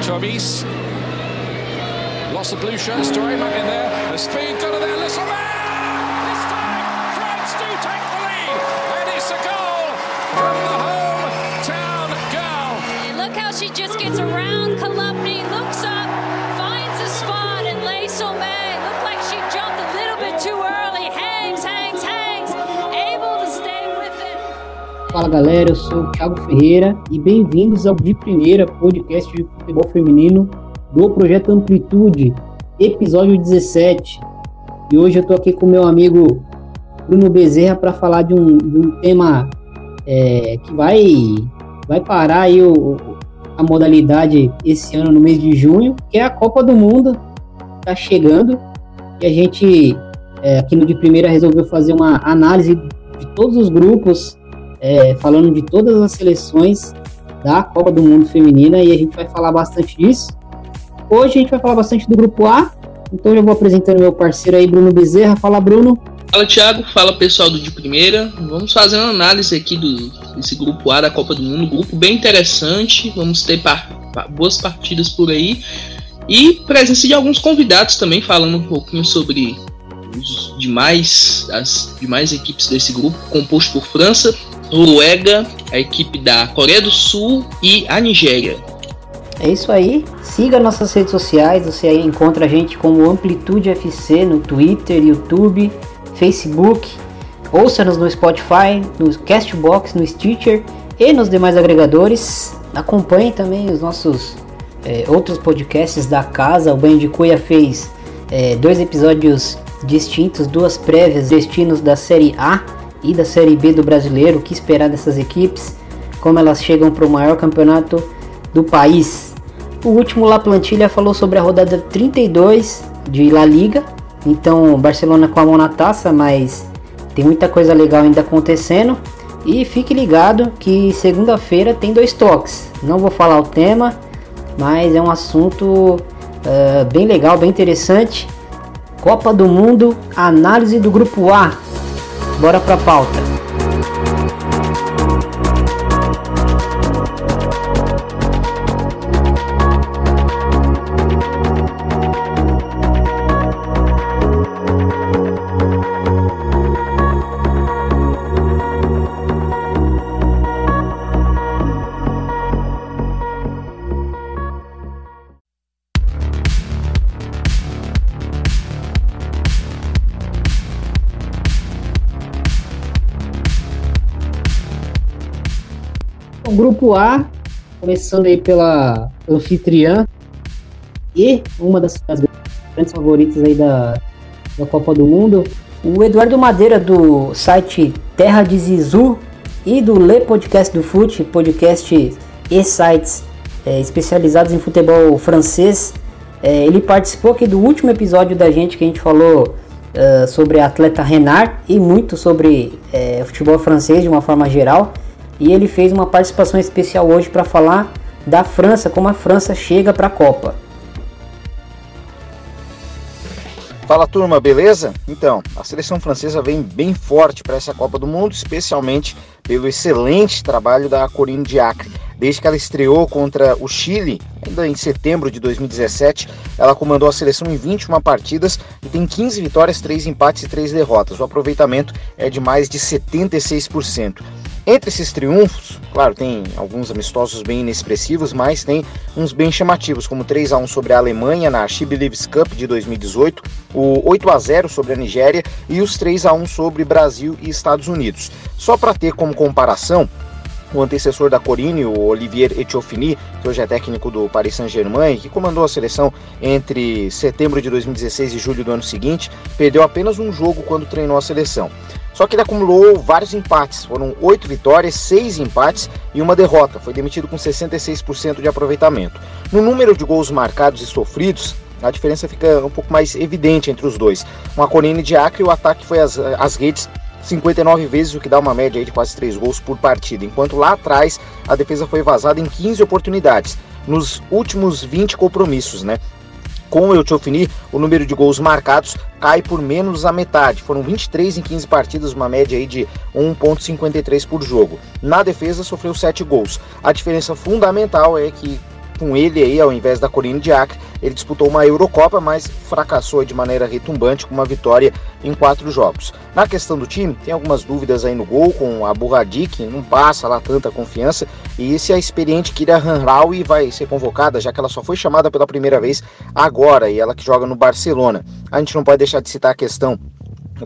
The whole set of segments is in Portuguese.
Tobis. Lost the blue shirt, Story back in there. The speed got it there. This time, France do take the lead. And it's a goal from the hometown girl. Look how she just gets around Kolupny, looks up, Fala galera, eu sou o Thiago Ferreira e bem-vindos ao De Primeira podcast de futebol feminino do projeto Amplitude, episódio 17. E hoje eu tô aqui com meu amigo Bruno Bezerra para falar de um, de um tema é, que vai, vai parar aí o, a modalidade esse ano no mês de junho, que é a Copa do Mundo, tá chegando e a gente é, aqui no de primeira resolveu fazer uma análise de todos os grupos, é, falando de todas as seleções da Copa do Mundo Feminina e a gente vai falar bastante disso. Hoje a gente vai falar bastante do grupo A, então já vou apresentando meu parceiro aí, Bruno Bezerra. Fala, Bruno. Fala, Thiago. Fala, pessoal do De Primeira. Vamos fazer uma análise aqui do, desse grupo A da Copa do Mundo. grupo bem interessante. Vamos ter par, boas partidas por aí. E presença de alguns convidados também, falando um pouquinho sobre os demais, as demais equipes desse grupo, composto por França, Noruega, a equipe da Coreia do Sul e a Nigéria. É isso aí. Siga nossas redes sociais. Você aí encontra a gente como Amplitude FC no Twitter, YouTube, Facebook. Ouça-nos no Spotify, no Castbox, no Stitcher e nos demais agregadores. Acompanhe também os nossos é, outros podcasts da casa. O Banho de Cuia fez é, dois episódios distintos, duas prévias, destinos da Série A e da Série B do brasileiro. O que esperar dessas equipes? Como elas chegam para o maior campeonato do país. O último La Plantilha falou sobre a rodada 32 de La Liga. Então, Barcelona com a mão na taça, mas tem muita coisa legal ainda acontecendo. E fique ligado que segunda-feira tem dois toques. Não vou falar o tema, mas é um assunto uh, bem legal, bem interessante. Copa do Mundo, análise do grupo A. Bora pra pauta. Grupo A, começando aí pela anfitriã e uma das, das grandes favoritas aí da, da Copa do Mundo, o Eduardo Madeira do site Terra de Zizu e do Le Podcast do Fute, podcast e sites é, especializados em futebol francês. É, ele participou aqui do último episódio da gente que a gente falou uh, sobre a atleta Renard e muito sobre é, futebol francês de uma forma geral e ele fez uma participação especial hoje para falar da França, como a França chega para a Copa. Fala turma, beleza? Então, a seleção francesa vem bem forte para essa Copa do Mundo, especialmente pelo excelente trabalho da Corinne Diacre. Desde que ela estreou contra o Chile, ainda em setembro de 2017, ela comandou a seleção em 21 partidas e tem 15 vitórias, 3 empates e 3 derrotas. O aproveitamento é de mais de 76%. Entre esses triunfos, claro, tem alguns amistosos bem inexpressivos, mas tem uns bem chamativos, como 3 a 1 sobre a Alemanha na She Believes Cup de 2018, o 8 a 0 sobre a Nigéria e os 3 a 1 sobre Brasil e Estados Unidos. Só para ter como comparação, o antecessor da Corine, o Olivier Etchofini, que hoje é técnico do Paris Saint-Germain, que comandou a seleção entre setembro de 2016 e julho do ano seguinte, perdeu apenas um jogo quando treinou a seleção. Só que ele acumulou vários empates, foram oito vitórias, seis empates e uma derrota. Foi demitido com 66% de aproveitamento. No número de gols marcados e sofridos, a diferença fica um pouco mais evidente entre os dois. Com a Corine de Acre, o ataque foi às, às redes 59 vezes, o que dá uma média de quase 3 gols por partida, enquanto lá atrás a defesa foi vazada em 15 oportunidades, nos últimos 20 compromissos, né? Com o Eutiofini, o número de gols marcados cai por menos a metade. Foram 23 em 15 partidas, uma média aí de 1.53 por jogo. Na defesa, sofreu 7 gols. A diferença fundamental é que com ele aí ao invés da Corine de Acre. Ele disputou uma Eurocopa, mas fracassou de maneira retumbante com uma vitória em quatro jogos. Na questão do time, tem algumas dúvidas aí no gol com a Burradik, não passa lá tanta confiança. E se a experiente Kira Hanraui vai ser convocada, já que ela só foi chamada pela primeira vez agora e ela que joga no Barcelona. A gente não pode deixar de citar a questão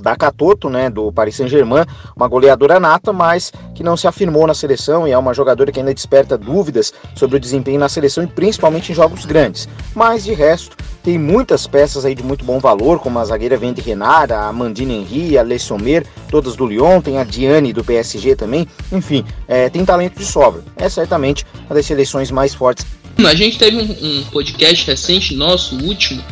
da Catoto, né, do Paris Saint-Germain, uma goleadora nata, mas que não se afirmou na seleção e é uma jogadora que ainda desperta dúvidas sobre o desempenho na seleção e principalmente em jogos grandes. Mas de resto, tem muitas peças aí de muito bom valor, como a zagueira Vende Renara, a Mandine Henry, a Le Sommer, todas do Lyon, tem a Diane do PSG também. Enfim, é, tem talento de sobra. É certamente uma das seleções mais fortes. A gente teve um, um podcast recente, nosso último,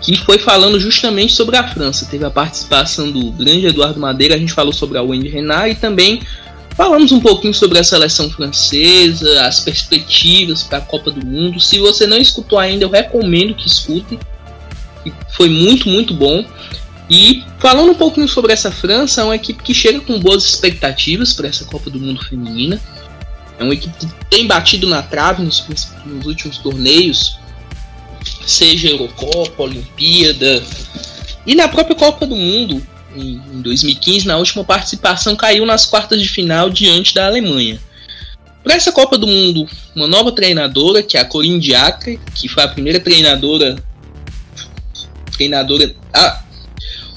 que foi falando justamente sobre a França. Teve a participação do grande Eduardo Madeira, a gente falou sobre a Wendy Renard e também falamos um pouquinho sobre a seleção francesa, as perspectivas para a Copa do Mundo. Se você não escutou ainda, eu recomendo que escute. Foi muito, muito bom. E falando um pouquinho sobre essa França, é uma equipe que chega com boas expectativas para essa Copa do Mundo feminina. É uma equipe que tem batido na trave nos, nos últimos torneios, seja Eurocopa, Olimpíada e na própria Copa do Mundo em, 2015, na última participação, caiu nas quartas de final diante da Alemanha. Para essa Copa do Mundo, uma nova treinadora, que é a Corinne Diacre, que foi a primeira treinadora treinadora a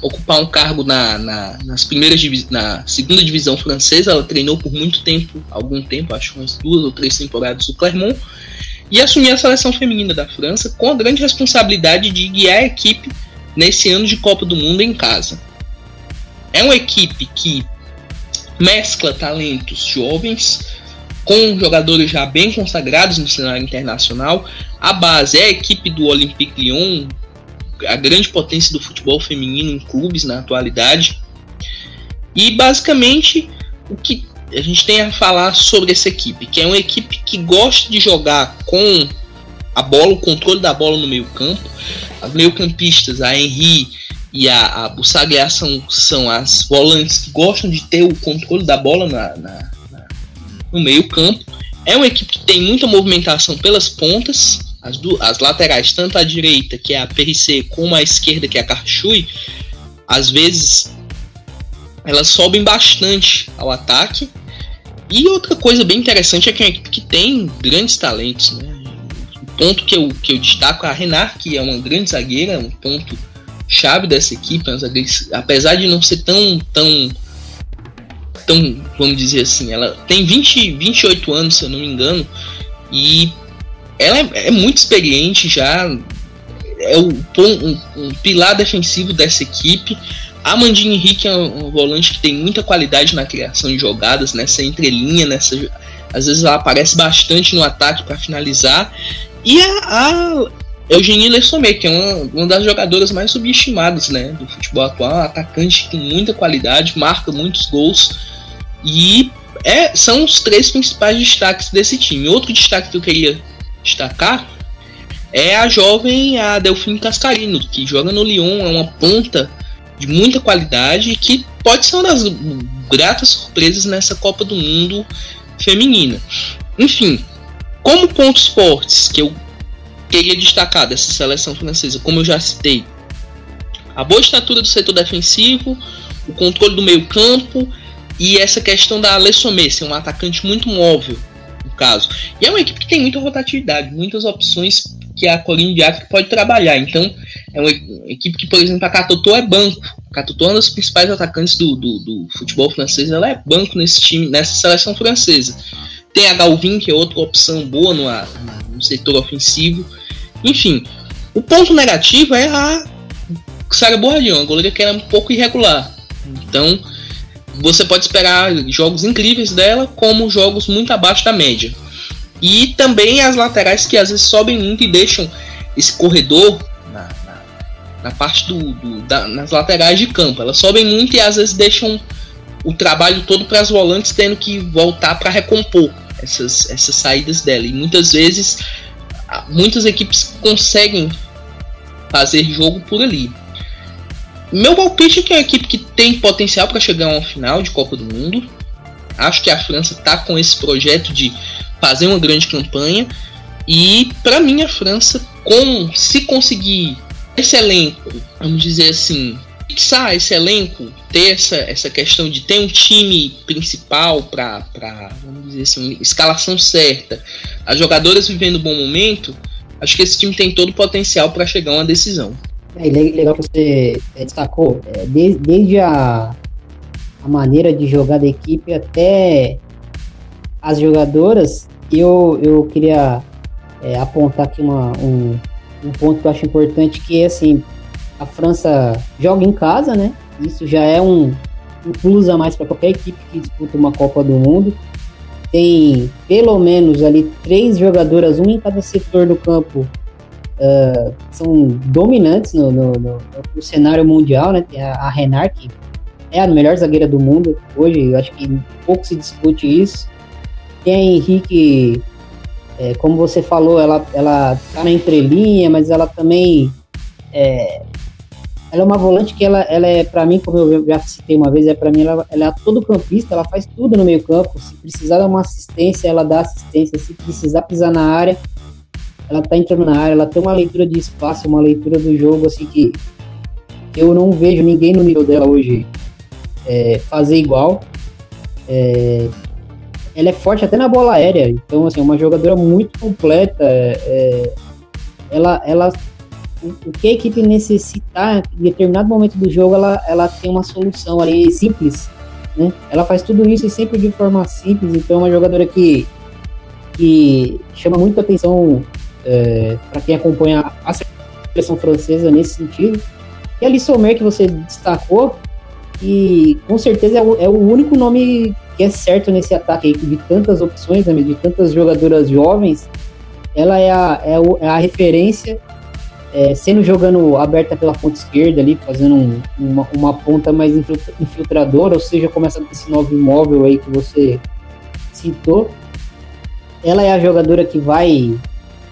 ocupar um cargo na, na, nas primeiras na segunda divisão francesa. Ela treinou por muito tempo, algum tempo, acho umas duas ou três temporadas o Clermont e assumir a seleção feminina da França com a grande responsabilidade de guiar a equipe nesse ano de Copa do Mundo em casa. É uma equipe que mescla talentos jovens com jogadores já bem consagrados no cenário internacional. A base é a equipe do Olympique Lyon, a grande potência do futebol feminino em clubes na atualidade. E basicamente o que a gente tem a falar sobre essa equipe, que é uma equipe que gosta de jogar com a bola, o controle da bola no meio campo. As meio-campistas, a Henry e a, a Bussaguiar são, são as volantes que gostam de ter o controle da bola na, na, na, no meio campo. É uma equipe que tem muita movimentação pelas pontas, as, do, as laterais, tanto a direita, que é a PRC, como a esquerda, que é a Carchui, às vezes elas sobem bastante ao ataque e outra coisa bem interessante é que é uma equipe que tem grandes talentos, né? O ponto que eu, que eu destaco é a Renar, que é uma grande zagueira, um ponto chave dessa equipe, apesar de não ser tão, tão, tão, vamos dizer assim, ela tem 20, 28 anos, se eu não me engano, e ela é, é muito experiente já, é o, um, um pilar defensivo dessa equipe, a Mandine Henrique é um volante que tem muita qualidade na criação de jogadas, nessa entrelinha, nessa às vezes ela aparece bastante no ataque para finalizar. E a, a Eugenie Lessomé, que é uma, uma das jogadoras mais subestimadas né, do futebol atual, atacante com muita qualidade, marca muitos gols e é, são os três principais destaques desse time. Outro destaque que eu queria destacar é a jovem a Delfine Cascarino, que joga no Lyon, é uma ponta de muita qualidade e que pode ser uma das gratas surpresas nessa Copa do Mundo feminina. Enfim, como pontos fortes que eu queria destacar dessa seleção francesa, como eu já citei, a boa estatura do setor defensivo, o controle do meio campo e essa questão da Lessomé ser um atacante muito móvel, no caso. E é uma equipe que tem muita rotatividade, muitas opções que a Corinne Diacre pode trabalhar. Então, é uma equipe que, por exemplo, a Catotô é banco. A Catotô é uma das principais atacantes do, do, do, futebol francês. Ela é banco nesse time, nessa seleção francesa. Tem a Galvin, que é outra opção boa no, no setor ofensivo. Enfim, o ponto negativo é a Sara Bourdion, a goleira que era um pouco irregular. Então, você pode esperar jogos incríveis dela, como jogos muito abaixo da média. E também as laterais que às vezes sobem muito e deixam esse corredor na, na, na parte do, do da, nas laterais de campo. Elas sobem muito e às vezes deixam o trabalho todo para as volantes tendo que voltar para recompor essas, essas saídas dela. E muitas vezes muitas equipes conseguem fazer jogo por ali. Meu palpite é que é uma equipe que tem potencial para chegar a uma final de Copa do Mundo. Acho que a França está com esse projeto de fazer uma grande campanha E para mim a França, com se conseguir esse elenco, vamos dizer assim, fixar esse elenco, ter essa, essa questão de ter um time principal para, vamos dizer assim, escalação certa, as jogadoras vivendo um bom momento, acho que esse time tem todo o potencial para chegar a uma decisão. É legal que você é, destacou, é, desde, desde a, a maneira de jogar da equipe até as jogadoras, eu, eu queria é, apontar aqui uma, um, um ponto que eu acho importante, que é assim, a França joga em casa, né? Isso já é um, um plus a mais para qualquer equipe que disputa uma Copa do Mundo. Tem pelo menos ali três jogadoras, uma em cada setor do campo, uh, são dominantes no, no, no, no, cenário mundial, né? Tem a, a Renard, que é a melhor zagueira do mundo hoje, eu acho que pouco se discute isso. Tem a Henrique é, como você falou, ela, ela tá na entrelinha, mas ela também é, ela é uma volante que ela, ela é, para mim, como eu já citei uma vez, é para mim, ela, ela é todo campista, ela faz tudo no meio campo. Se precisar de uma assistência, ela dá assistência. Se precisar pisar na área, ela tá entrando na área. Ela tem uma leitura de espaço, uma leitura do jogo, assim, que eu não vejo ninguém no nível dela hoje é, fazer igual. É, ela é forte até na bola aérea, então assim, é uma jogadora muito completa. É, é, ela, ela, o que a equipe necessitar em determinado momento do jogo, ela, ela tem uma solução ali simples. Né? Ela faz tudo isso sempre de forma simples, então é uma jogadora que, que chama muita atenção é, para quem acompanha a seleção francesa nesse sentido. E a Lissomer que você destacou, e com certeza é o, é o único nome que é certo nesse ataque aí, de tantas opções, né, de tantas jogadoras jovens, ela é a, é, o, é a referência, é, sendo jogando aberta pela ponta esquerda ali, fazendo um, uma, uma ponta mais infiltradora, ou seja, começa com esse novo imóvel aí que você citou. Ela é a jogadora que vai,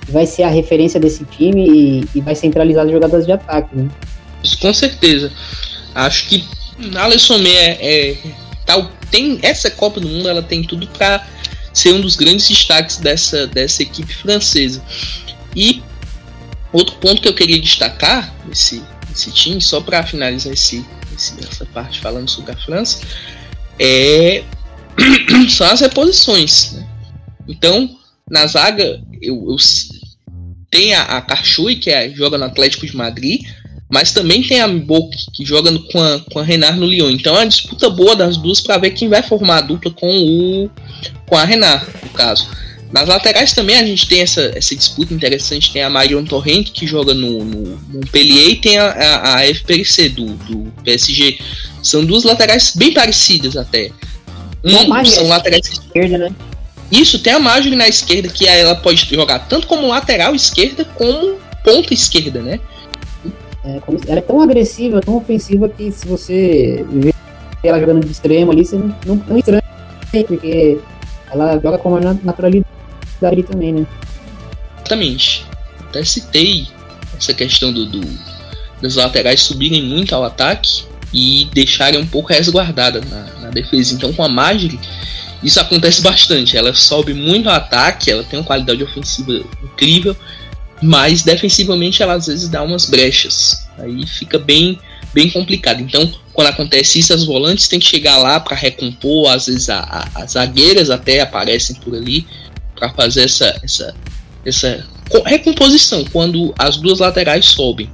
vai ser a referência desse time e, e vai centralizar as jogadas de ataque, né? Com certeza. Acho que Alisson é, é tal tem essa Copa do Mundo ela tem tudo para ser um dos grandes destaques dessa, dessa equipe francesa. E outro ponto que eu queria destacar nesse, nesse time, só para finalizar esse, esse, essa parte falando sobre a França, é, são as reposições. Né? Então, na zaga, eu, eu tem a, a que é, joga no Atlético de Madrid, mas também tem a Mbok, que joga no, com, a, com a Renard no Lyon. Então é uma disputa boa das duas para ver quem vai formar a dupla com o com a Renard, no caso. Nas laterais também a gente tem essa, essa disputa interessante. Tem a Marion Torrent, que joga no, no, no Pellier, e tem a, a, a FPC do, do PSG. São duas laterais bem parecidas até. Um, são laterais esquerda, né? Isso, tem a Marjorie na esquerda, que ela pode jogar tanto como lateral esquerda como ponta esquerda, né? É, ela é tão agressiva, tão ofensiva que se você vê ela jogando de extremo ali, você não, não, não estranha, porque ela joga com uma naturalidade também, né? Exatamente. Até citei essa questão do, do das laterais subirem muito ao ataque e deixarem um pouco resguardada na, na defesa. Então com a Magri isso acontece bastante. Ela sobe muito ao ataque, ela tem uma qualidade ofensiva incrível mas defensivamente ela às vezes dá umas brechas. Aí fica bem bem complicado. Então, quando acontece isso, as volantes têm que chegar lá para recompor, às vezes a, a, as zagueiras até aparecem por ali para fazer essa, essa, essa recomposição quando as duas laterais sobem.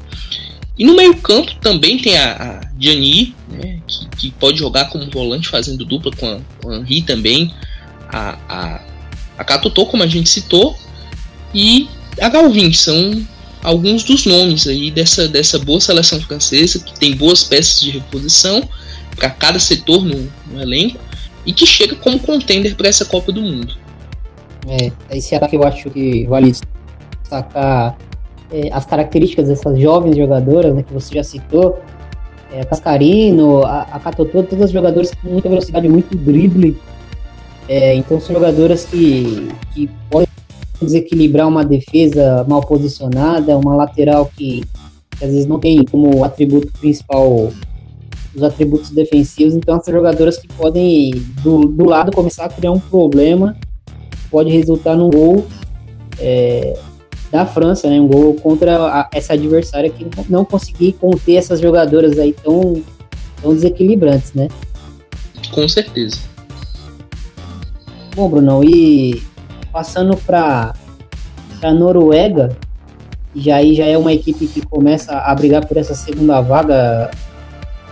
E no meio-campo também tem a, a Gianni, né, que, que, pode jogar como volante fazendo dupla com a, com a Henri também. A, a, a Katotô, como a gente citou. E a Galvin são alguns dos nomes aí dessa, dessa boa seleção francesa que tem boas peças de reposição para cada setor no, no, elenco e que chega como contender para essa Copa do Mundo. É, esse ataque eu acho que vale destacar é, as características dessas jovens jogadoras né, que você já citou. É, Cascarino, a, a Catotô, todas as jogadoras com muita velocidade, muito drible. É, então são jogadoras que, que podem desequilibrar uma defesa mal posicionada, uma lateral que, que às vezes não tem como atributo principal os atributos defensivos, então essas jogadoras que podem do, do lado começar a criar um problema, pode resultar num gol é, da França, né? Um gol contra a, essa adversária que não conseguir conter essas jogadoras aí tão, tão desequilibrantes, né? Com certeza. Bom, Brunão, e passando para a Noruega, já aí já é uma equipe que começa a brigar por essa segunda vaga.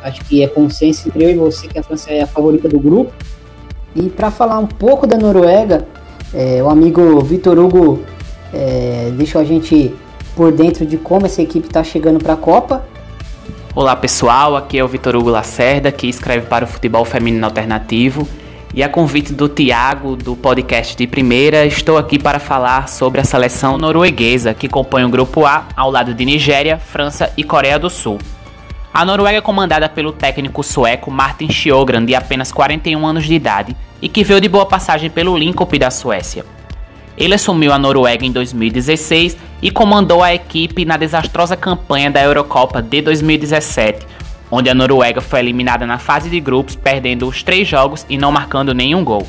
Acho que é consenso entre eu e você que a França é a favorita do grupo. E para falar um pouco da Noruega, é, o amigo Vitor Hugo é, deixou a gente por dentro de como essa equipe está chegando para a Copa. Olá pessoal, aqui é o Vitor Hugo Lacerda, que escreve para o Futebol Feminino Alternativo. E a convite do Tiago, do podcast de primeira, estou aqui para falar sobre a seleção norueguesa, que compõe o grupo A ao lado de Nigéria, França e Coreia do Sul. A Noruega é comandada pelo técnico sueco Martin Sjögren, de apenas 41 anos de idade, e que veio de boa passagem pelo Linköping da Suécia. Ele assumiu a Noruega em 2016 e comandou a equipe na desastrosa campanha da Eurocopa de 2017, onde a Noruega foi eliminada na fase de grupos, perdendo os três jogos e não marcando nenhum gol.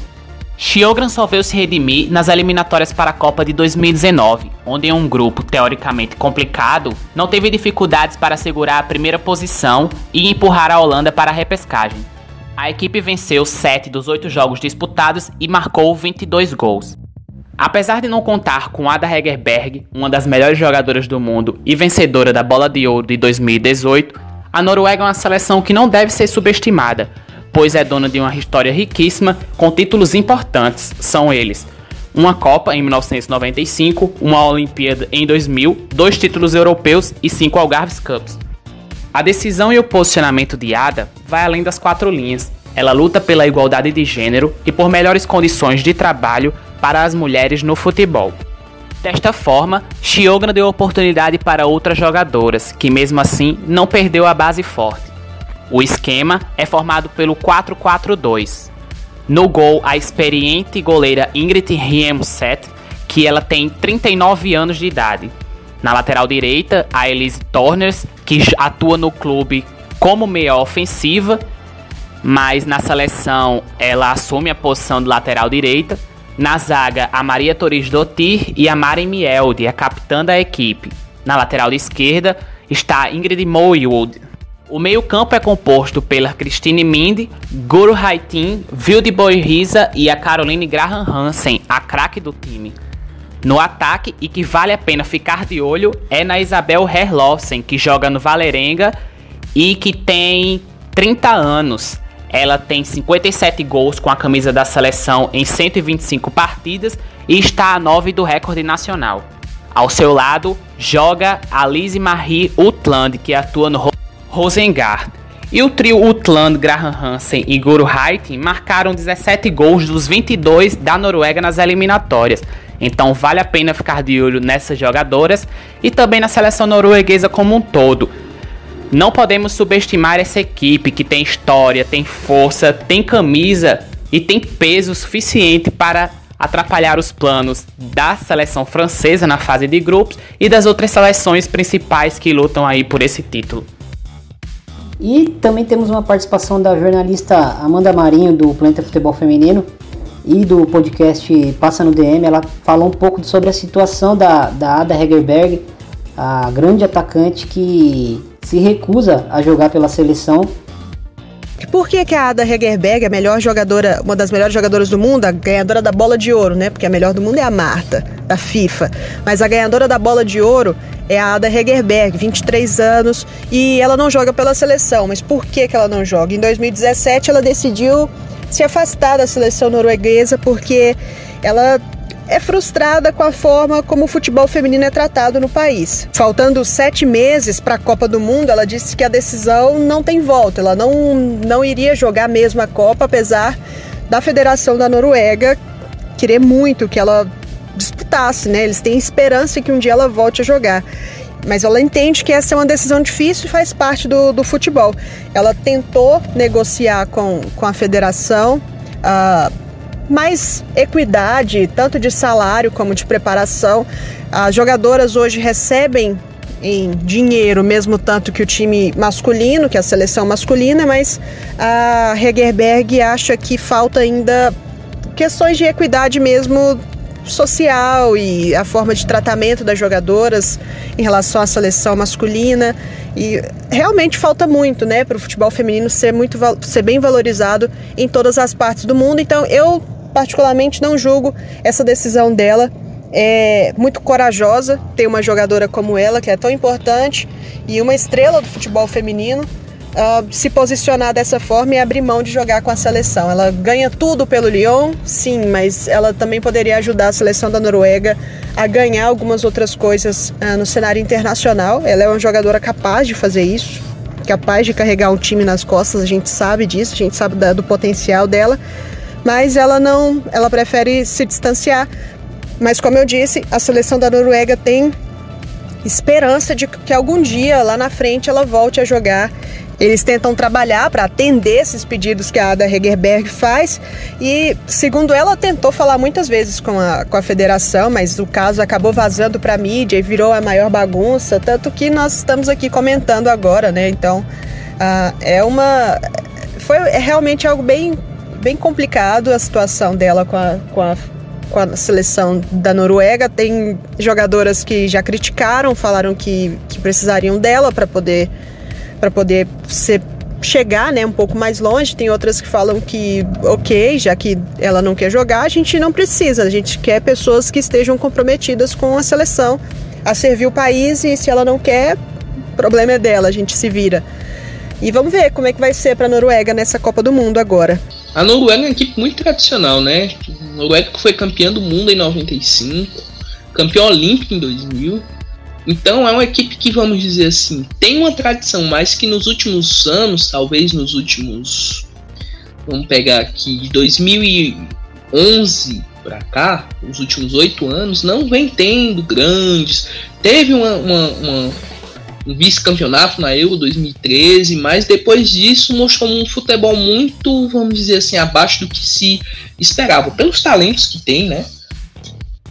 Sjogren só veio se redimir nas eliminatórias para a Copa de 2019, onde em um grupo teoricamente complicado, não teve dificuldades para segurar a primeira posição e empurrar a Holanda para a repescagem. A equipe venceu 7 dos 8 jogos disputados e marcou 22 gols. Apesar de não contar com Ada Hegerberg, uma das melhores jogadoras do mundo e vencedora da Bola de Ouro de 2018, a Noruega é uma seleção que não deve ser subestimada, pois é dona de uma história riquíssima com títulos importantes. São eles: uma Copa em 1995, uma Olimpíada em 2000, dois títulos europeus e cinco Algarves Cups. A decisão e o posicionamento de Ada vai além das quatro linhas. Ela luta pela igualdade de gênero e por melhores condições de trabalho para as mulheres no futebol. Desta forma, Chiogna deu oportunidade para outras jogadoras, que mesmo assim não perdeu a base forte. O esquema é formado pelo 4-4-2. No gol, a experiente goleira Ingrid Riemset, que ela tem 39 anos de idade. Na lateral direita, a Elise Torners, que atua no clube como meia ofensiva, mas na seleção ela assume a posição de lateral direita. Na zaga, a Maria Torres Dottir e a Mari Mielde, a capitã da equipe. Na lateral esquerda está Ingrid Moywood, o meio-campo é composto pela Christine Mind, Guru Haitin, Boy Risa e a Caroline Graham Hansen, a craque do time. No ataque, e que vale a pena ficar de olho, é na Isabel Herlovsen, que joga no Valerenga e que tem 30 anos. Ela tem 57 gols com a camisa da seleção em 125 partidas e está a 9 do recorde nacional. Ao seu lado, joga a Lise Marie Utland, que atua no Rosengard. E o trio Utland, Graham Hansen e Guru Haitin marcaram 17 gols dos 22 da Noruega nas eliminatórias. Então vale a pena ficar de olho nessas jogadoras e também na seleção norueguesa como um todo. Não podemos subestimar essa equipe que tem história, tem força, tem camisa e tem peso suficiente para atrapalhar os planos da seleção francesa na fase de grupos e das outras seleções principais que lutam aí por esse título. E também temos uma participação da jornalista Amanda Marinho, do Planeta Futebol Feminino, e do podcast Passa no DM. Ela falou um pouco sobre a situação da, da Ada Hegerberg, a grande atacante que se recusa a jogar pela seleção por que, que a Ada Hegerberg, a melhor jogadora, uma das melhores jogadoras do mundo, a ganhadora da bola de ouro, né? Porque a melhor do mundo é a Marta, da FIFA. Mas a ganhadora da bola de ouro é a Ada Hegerberg, 23 anos, e ela não joga pela seleção. Mas por que, que ela não joga? Em 2017 ela decidiu se afastar da seleção norueguesa porque ela é frustrada com a forma como o futebol feminino é tratado no país. Faltando sete meses para a Copa do Mundo, ela disse que a decisão não tem volta, ela não, não iria jogar mesmo a Copa, apesar da Federação da Noruega querer muito que ela disputasse, né? Eles têm esperança que um dia ela volte a jogar. Mas ela entende que essa é uma decisão difícil e faz parte do, do futebol. Ela tentou negociar com, com a federação uh, mais equidade, tanto de salário como de preparação. As jogadoras hoje recebem em dinheiro, mesmo tanto que o time masculino, que é a seleção masculina, mas a Hegerberg acha que falta ainda questões de equidade mesmo social e a forma de tratamento das jogadoras em relação à seleção masculina. E realmente falta muito, né, para o futebol feminino ser muito ser bem valorizado em todas as partes do mundo. Então eu particularmente não julgo essa decisão dela. É muito corajosa ter uma jogadora como ela, que é tão importante e uma estrela do futebol feminino uh, se posicionar dessa forma e abrir mão de jogar com a seleção. Ela ganha tudo pelo Lyon, sim, mas ela também poderia ajudar a seleção da Noruega a ganhar algumas outras coisas uh, no cenário internacional. Ela é uma jogadora capaz de fazer isso, capaz de carregar um time nas costas, a gente sabe disso, a gente sabe da, do potencial dela, mas ela não, ela prefere se distanciar. Mas como eu disse, a seleção da Noruega tem esperança de que algum dia lá na frente ela volte a jogar eles tentam trabalhar para atender esses pedidos que a Ada Hegerberg faz e, segundo ela, tentou falar muitas vezes com a, com a federação, mas o caso acabou vazando para a mídia e virou a maior bagunça, tanto que nós estamos aqui comentando agora, né? Então, uh, é uma. Foi é realmente algo bem, bem complicado a situação dela com a, com a com a seleção da Noruega. Tem jogadoras que já criticaram, falaram que, que precisariam dela para poder para poder ser chegar né, um pouco mais longe. Tem outras que falam que, ok, já que ela não quer jogar, a gente não precisa. A gente quer pessoas que estejam comprometidas com a seleção a servir o país e se ela não quer, problema é dela, a gente se vira. E vamos ver como é que vai ser para a Noruega nessa Copa do Mundo agora. A Noruega é uma equipe muito tradicional, né? A Noruega foi campeã do mundo em 95, campeão olímpico em 2000 então é uma equipe que, vamos dizer assim, tem uma tradição, mas que nos últimos anos, talvez nos últimos. Vamos pegar aqui, de 2011 para cá, os últimos oito anos, não vem tendo grandes. Teve uma, uma, uma um vice-campeonato na Euro 2013, mas depois disso mostrou um futebol muito, vamos dizer assim, abaixo do que se esperava, pelos talentos que tem, né?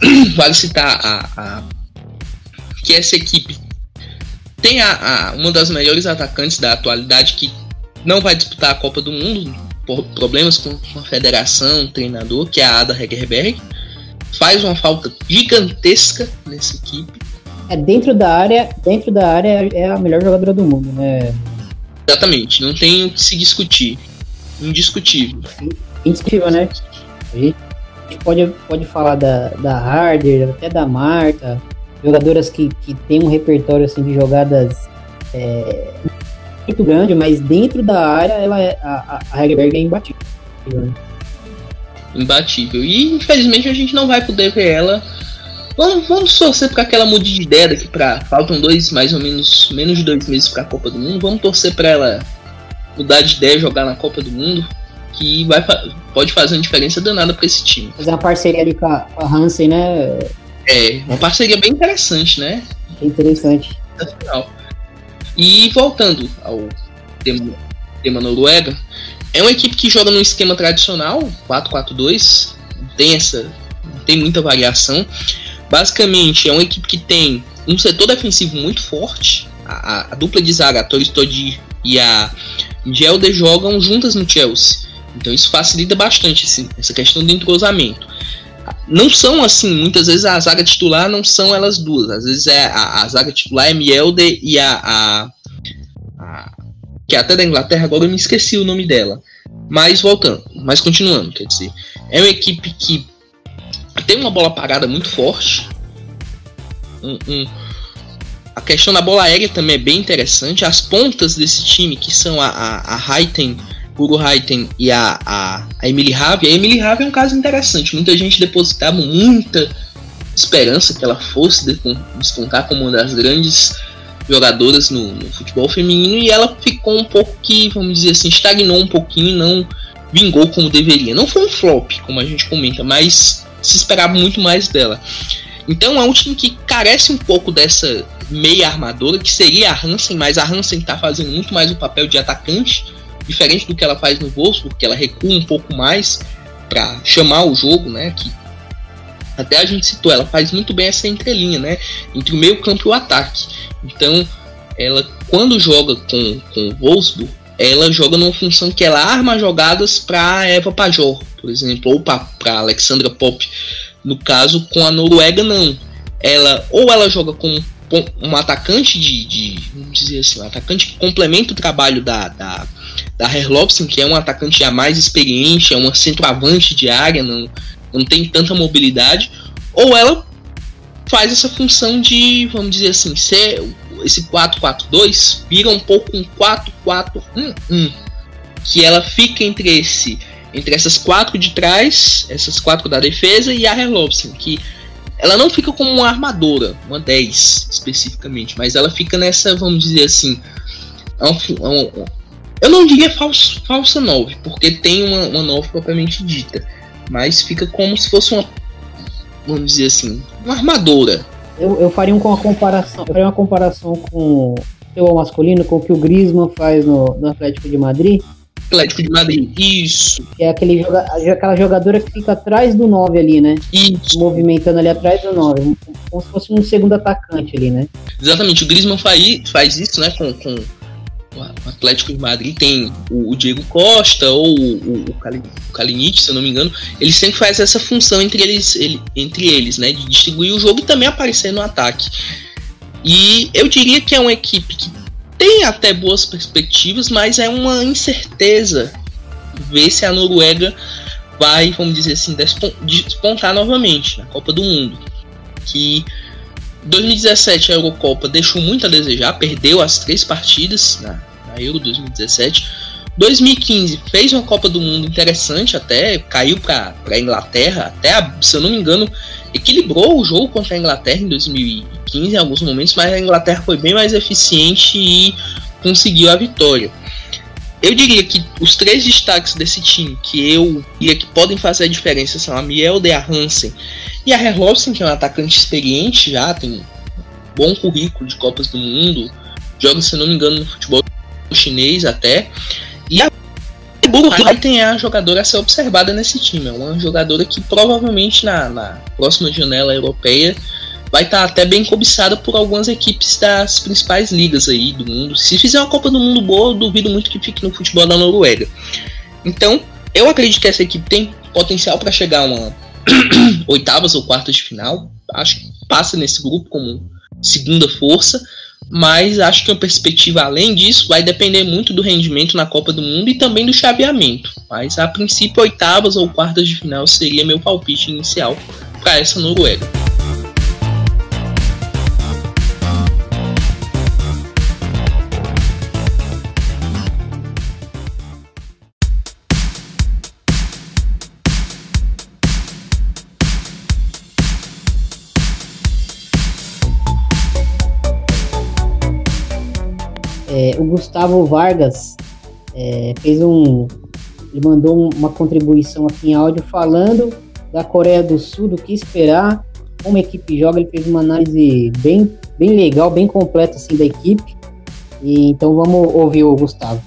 Vale citar a, a que essa equipe tem a, a, uma das melhores atacantes da atualidade que não vai disputar a Copa do Mundo por problemas com a federação, treinador, que é a Ada Hegerberg. Faz uma falta gigantesca nessa equipe. É dentro da área, dentro da área é a melhor jogadora do mundo, né? Exatamente, não tem o que se discutir. Indiscutível. Indiscutível, né? A gente pode, pode falar da, da Harder, até da Marta, jogadoras que, que tem um repertório assim, de jogadas é, muito grande, mas dentro da área ela é, a, a Hegerberg é imbatível. Né? Imbatível. E infelizmente a gente não vai poder ver ela. Vamos, vamos torcer para que ela mude de ideia daqui para faltam dois mais ou menos menos de dois meses para a Copa do Mundo. Vamos torcer para ela mudar de ideia, jogar na Copa do Mundo, que vai pode fazer uma diferença danada para esse time. Fazer uma parceria ali com a, com a Hansen, né? É, uma parceria bem interessante, né? Interessante. E voltando ao tema, tema Noruega, é uma equipe que joga num esquema tradicional, 4-4-2, tem essa, tem muita variação. Basicamente, é uma equipe que tem um setor defensivo muito forte. A, a, a dupla de zaga, a Toristodi e a Gelder jogam juntas no Chelsea. Então isso facilita bastante assim, essa questão do entrosamento não são assim, muitas vezes a zaga titular não são elas duas. Às vezes é a, a zaga titular é Mielde e a, a, a, que é até da Inglaterra, agora eu me esqueci o nome dela. Mas voltando, mas continuando, quer dizer, é uma equipe que tem uma bola parada muito forte. Um, um, a questão da bola aérea também é bem interessante. As pontas desse time, que são a, a, a Hugo Heiten e a, a, a Emily Ravi. A Emily Ravi é um caso interessante. Muita gente depositava muita esperança que ela fosse despontar como uma das grandes jogadoras no, no, futebol feminino e ela ficou um pouco que, vamos dizer assim, estagnou um pouquinho, não vingou como deveria. Não foi um flop, como a gente comenta, mas se esperava muito mais dela. Então é um time que carece um pouco dessa meia armadora, que seria a Hansen, mas a Hansen está fazendo muito mais o papel de atacante diferente do que ela faz no Wolfsburg, que ela recua um pouco mais para chamar o jogo, né? Que até a gente citou, ela faz muito bem essa entrelinha, né? Entre o meio campo e o ataque. Então, ela quando joga com, com o Wolfsburg, ela joga numa função que ela arma jogadas para Eva Pajor, por exemplo, ou para Alexandra Pop No caso, com a Noruega, não. Ela ou ela joga com um atacante de, de, vamos dizer assim, um atacante que complementa o trabalho da, da, da Herlopsen, que é um atacante já mais experiente, é uma centroavante de área, não, não tem tanta mobilidade, ou ela faz essa função de, vamos dizer assim, ser esse 4-4-2 vira um pouco um 4-4-1-1, que ela fica entre esse entre essas quatro de trás, essas quatro da defesa e a Herlopsen, que ela não fica como uma armadora, uma 10 especificamente, mas ela fica nessa, vamos dizer assim, é um, é um, eu não diria falso, falsa 9, porque tem uma, uma 9 propriamente dita, mas fica como se fosse uma, vamos dizer assim, uma armadora. Eu, eu faria uma comparação, faria uma comparação com o masculino com o que o Griezmann faz no, no Atlético de Madrid, Atlético de Madrid. Isso. Que é aquele joga aquela jogadora que fica atrás do 9 ali, né? Isso. Movimentando ali atrás do 9. Como se fosse um segundo atacante ali, né? Exatamente. O Griezmann faz, faz isso, né? Com, com o Atlético de Madrid tem o, Diego Costa ou o, o Kalinic, se eu não me engano, ele sempre faz essa função entre eles, ele, entre eles, né, de distribuir o jogo e também aparecer no ataque. E eu diria que é uma equipe que tem até boas perspectivas, mas é uma incerteza ver se a Noruega vai, vamos dizer assim, despontar novamente na Copa do Mundo. Que 2017 a Eurocopa deixou muito a desejar, perdeu as três partidas na, na Euro 2017. 2015 fez uma Copa do Mundo interessante até, caiu para a Inglaterra, até, se eu não me engano, equilibrou o jogo contra a Inglaterra em 2015 em alguns momentos, mas a Inglaterra foi bem mais eficiente e conseguiu a vitória. Eu diria que os três destaques desse time que eu diria que podem fazer a diferença são a Miel de Hansen e a Herlofsen, que é um atacante experiente já, tem um bom currículo de Copas do Mundo, joga, se não me engano, no futebol chinês até. E a Burkhardt é a jogadora a ser observada nesse time. É uma jogadora que provavelmente na, na próxima janela europeia vai estar tá até bem cobiçada por algumas equipes das principais ligas aí do mundo. Se fizer uma Copa do Mundo boa, eu duvido muito que fique no futebol da Noruega. Então, eu acredito que essa equipe tem potencial para chegar a uma oitavas ou quartas de final. Acho que passa nesse grupo como segunda força mas acho que uma perspectiva além disso vai depender muito do rendimento na Copa do Mundo e também do chaveamento. Mas a princípio, oitavas ou quartas de final seria meu palpite inicial para essa Noruega. É, o Gustavo Vargas é, fez um. Ele mandou uma contribuição aqui em áudio falando da Coreia do Sul, do que esperar, como a equipe joga. Ele fez uma análise bem, bem legal, bem completa assim, da equipe. E, então vamos ouvir o Gustavo.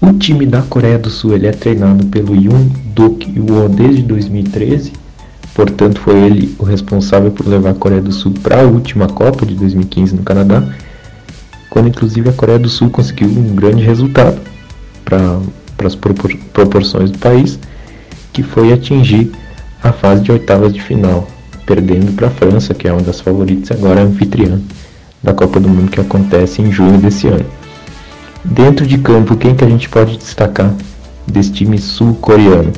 O time da Coreia do Sul ele é treinado pelo Yoon Duk Woo desde 2013. Portanto, foi ele o responsável por levar a Coreia do Sul para a última Copa de 2015 no Canadá quando inclusive a Coreia do Sul conseguiu um grande resultado para as propor proporções do país, que foi atingir a fase de oitavas de final, perdendo para a França, que é uma das favoritas agora anfitriã da Copa do Mundo que acontece em julho desse ano. Dentro de campo, quem que a gente pode destacar desse time sul-coreano?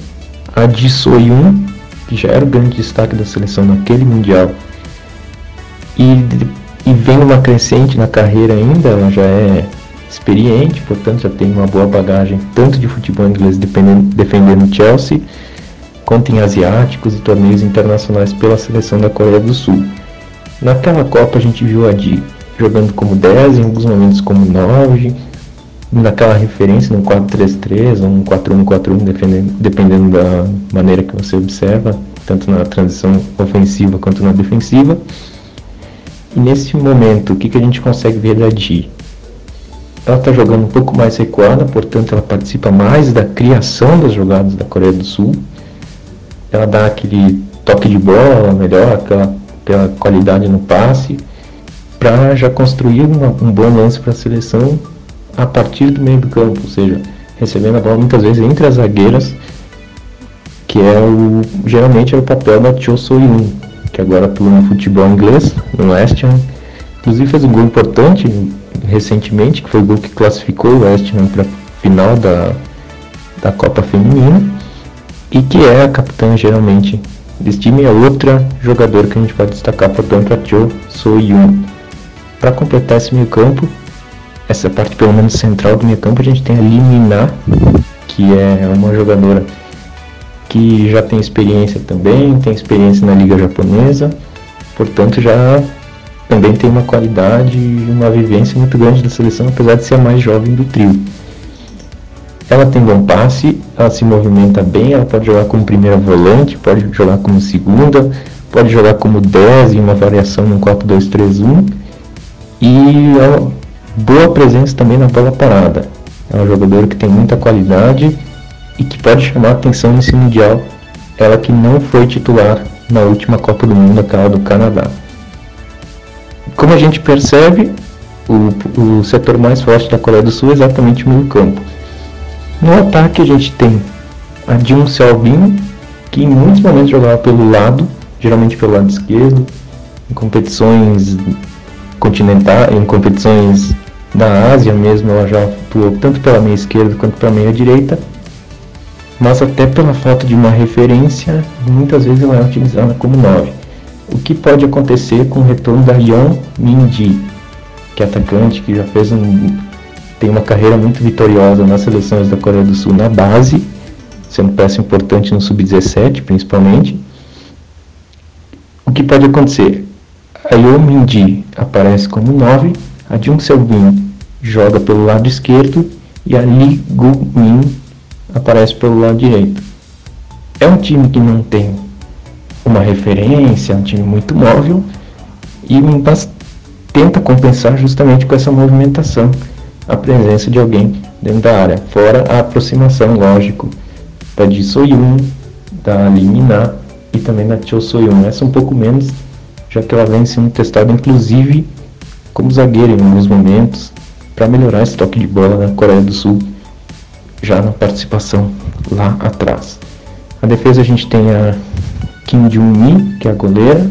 A Ji Soyun, que já era o grande destaque da seleção naquele mundial, e e vem uma crescente na carreira ainda, ela já é experiente, portanto já tem uma boa bagagem tanto de futebol inglês defendendo Chelsea, quanto em asiáticos e torneios internacionais pela seleção da Coreia do Sul. Naquela Copa a gente viu a Di jogando como 10, em alguns momentos como 9, naquela referência no 4-3-3 ou um 4-1-4-1, dependendo, dependendo da maneira que você observa, tanto na transição ofensiva quanto na defensiva. E nesse momento, o que, que a gente consegue ver da Di? Ela está jogando um pouco mais recuada, portanto ela participa mais da criação das jogadas da Coreia do Sul. Ela dá aquele toque de bola melhor, aquela, pela qualidade no passe, para já construir uma, um bom lance para a seleção a partir do meio do campo, ou seja, recebendo a bola muitas vezes entre as zagueiras que é o geralmente é o papel da Cho Soo-yoon, que agora atua no futebol inglês, no West Ham. Inclusive fez um gol importante recentemente, que foi o gol que classificou o West Ham para a final da, da Copa Feminina, e que é a capitã geralmente desse time, é outra jogadora que a gente pode destacar, portanto, a Cho Soo-yoon. Para completar esse meio campo, essa parte pelo menos central do meio campo, a gente tem a Lee Mina, que é uma jogadora que já tem experiência também, tem experiência na liga japonesa, portanto já também tem uma qualidade e uma vivência muito grande da seleção, apesar de ser a mais jovem do trio. Ela tem bom passe, ela se movimenta bem, ela pode jogar como primeira volante, pode jogar como segunda, pode jogar como 10 em uma variação no 4-2-3-1 e ela, boa presença também na bola parada. É uma jogadora que tem muita qualidade e que pode chamar atenção nesse Mundial, ela que não foi titular na última Copa do Mundo, aquela do Canadá. Como a gente percebe, o, o setor mais forte da Coreia do Sul é exatamente o meio campo. No ataque a gente tem a Jung Seobin, que em muitos momentos jogava pelo lado, geralmente pelo lado esquerdo, em competições continentais, em competições da Ásia mesmo, ela já atuou tanto pela meia esquerda quanto pela meia direita mas até pela falta de uma referência, muitas vezes ela é utilizada como 9. O que pode acontecer com o retorno da Yeon Min-ji, que é atacante que já fez um tem uma carreira muito vitoriosa nas seleções da Coreia do Sul na base, sendo peça importante no sub-17 principalmente. O que pode acontecer? A Yeon Min-ji aparece como 9, a Jung Seok-bin joga pelo lado esquerdo e a Lee Gu-min aparece pelo lado direito. É um time que não tem uma referência, é um time muito móvel e tenta compensar justamente com essa movimentação a presença de alguém dentro da área, fora a aproximação, lógico, da Ji Soyun, da Limina e também da Cho Soyun. Essa um pouco menos, já que ela vem sendo testada inclusive como zagueira em alguns momentos para melhorar esse toque de bola na Coreia do Sul já na participação lá atrás. A defesa a gente tem a Kim Jung-mi, que é a goleira,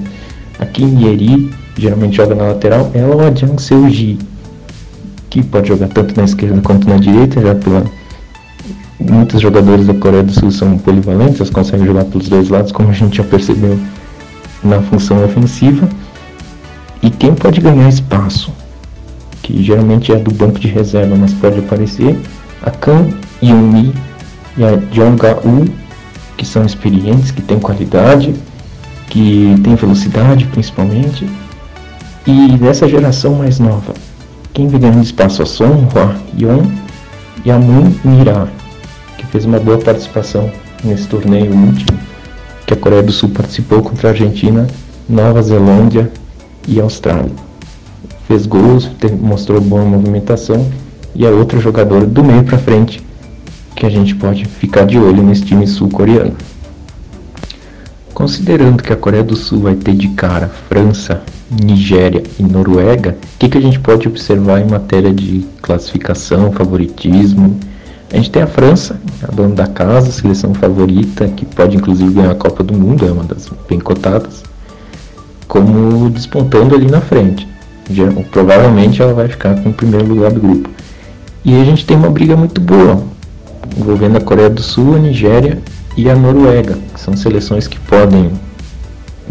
a Kim Yeri, geralmente joga na lateral, ela ou a Jang Seo-ji, que pode jogar tanto na esquerda quanto na direita, já pela muitos jogadores da Coreia do Sul são polivalentes, eles conseguem jogar pelos dois lados, como a gente já percebeu na função ofensiva. E quem pode ganhar espaço, que geralmente é do banco de reserva, mas pode aparecer, a Kang Yumi e a Jong-u, que são experientes, que têm qualidade, que têm velocidade principalmente. E dessa geração mais nova, quem vem ganhando espaço a Son Hwa Yeon e a Moon Mira, que fez uma boa participação nesse torneio último, que a Coreia do Sul participou contra a Argentina, Nova Zelândia e Austrália. Fez gols, mostrou boa movimentação e é outra jogadora do meio para frente que a gente pode ficar de olho nesse time sul-coreano. Considerando que a Coreia do Sul vai ter de cara França, Nigéria e Noruega, o que, que a gente pode observar em matéria de classificação, favoritismo? A gente tem a França, a dona da casa, seleção favorita, que pode inclusive ganhar a Copa do Mundo, é uma das bem cotadas, como despontando ali na frente. Provavelmente ela vai ficar com o primeiro lugar do grupo. E a gente tem uma briga muito boa, envolvendo a Coreia do Sul, a Nigéria e a Noruega, que são seleções que podem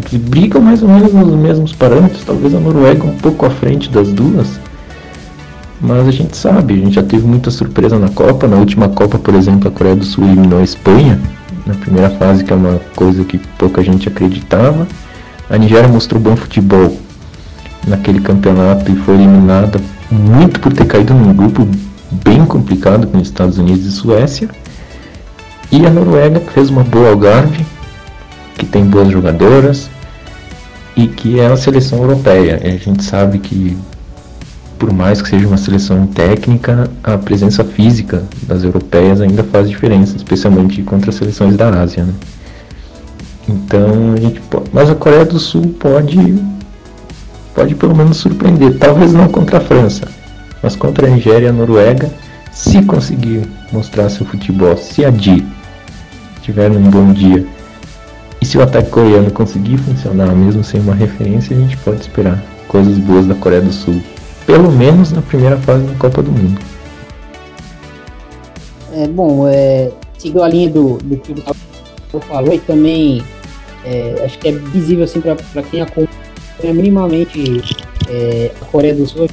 que brigam mais ou menos nos mesmos parâmetros, talvez a Noruega um pouco à frente das duas. Mas a gente sabe, a gente já teve muita surpresa na Copa. Na última Copa, por exemplo, a Coreia do Sul eliminou a Espanha na primeira fase, que é uma coisa que pouca gente acreditava. A Nigéria mostrou bom futebol naquele campeonato e foi eliminada muito por ter caído num grupo bem complicado com os Estados Unidos e Suécia. E a Noruega fez uma boa Algarve, que tem boas jogadoras e que é a seleção europeia. E a gente sabe que por mais que seja uma seleção técnica, a presença física das europeias ainda faz diferença, especialmente contra as seleções da Ásia. Né? Então a gente pode, mas a Coreia do Sul pode pode pelo menos surpreender, talvez não contra a França, mas contra a Nigéria e a Noruega, se conseguir mostrar seu futebol, se a Di estiver num bom dia. E se o ataque coreano conseguir funcionar mesmo sem uma referência, a gente pode esperar coisas boas da Coreia do Sul. Pelo menos na primeira fase da Copa do Mundo. É, bom, é, sigo a linha do, do que o Gustavo falou e também é, acho que é visível assim para quem acompanha minimamente é, a Coreia do Sul,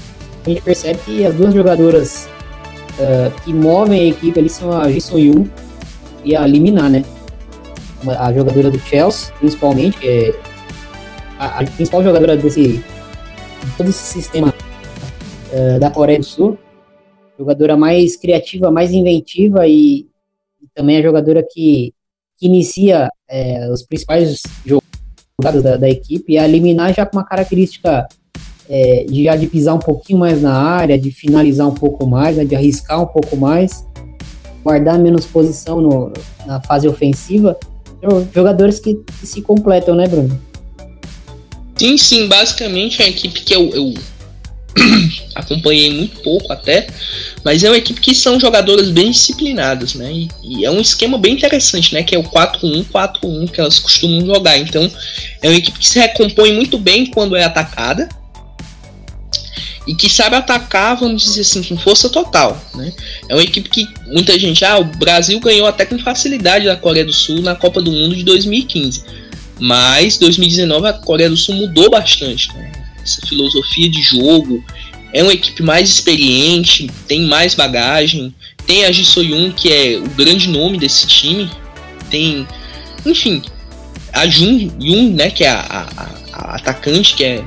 a gente percebe que as duas jogadoras uh, que movem a equipe ali são a Ji Yoon e a Liminar, né? A jogadora do Chelsea, principalmente, que é a, a principal jogadora desse de todo esse sistema uh, da Coreia do Sul, jogadora mais criativa, mais inventiva e, e também a jogadora que, que inicia é, os principais jogadas da, da, equipe e a Liminar já com uma característica é, de já de pisar um pouquinho mais na área, de finalizar um pouco mais, né, de arriscar um pouco mais, guardar menos posição no, na fase ofensiva. Jogadores que, que, se completam, né, Bruno? Sim, sim, basicamente é a equipe que eu, eu acompanhei muito pouco até, mas é uma equipe que são jogadoras bem disciplinadas, né? E, e é um esquema bem interessante, né? Que é o 4-1-4-1 que elas costumam jogar. Então, é uma equipe que se recompõe muito bem quando é atacada, e que sabe atacar, vamos dizer assim, com força total. Né? É uma equipe que muita gente, ah, o Brasil ganhou até com facilidade da Coreia do Sul na Copa do Mundo de 2015. Mas 2019 a Coreia do Sul mudou bastante. Né? Essa filosofia de jogo. É uma equipe mais experiente, tem mais bagagem. Tem a Ji Soyun, que é o grande nome desse time. Tem, enfim, a Jun Yun, né, que é a, a, a atacante, que é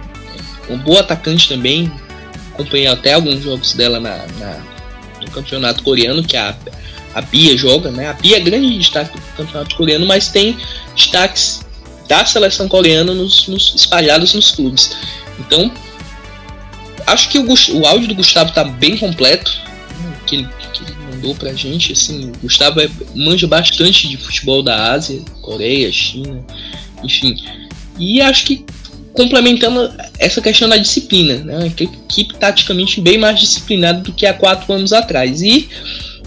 um boa atacante também, acompanhei até alguns jogos dela na, na, no campeonato coreano, que a, a Bia joga, né? A Bia é grande destaque do campeonato coreano, mas tem destaques da seleção coreana nos, nos espalhados nos clubes. Então, acho que o, o áudio do Gustavo tá bem completo, que ele, que ele mandou pra gente, assim, o Gustavo é, manja bastante de futebol da Ásia, Coreia, China, enfim. E acho que complementando essa questão da disciplina, né? Uma equipe taticamente bem mais disciplinada do que há quatro anos atrás. E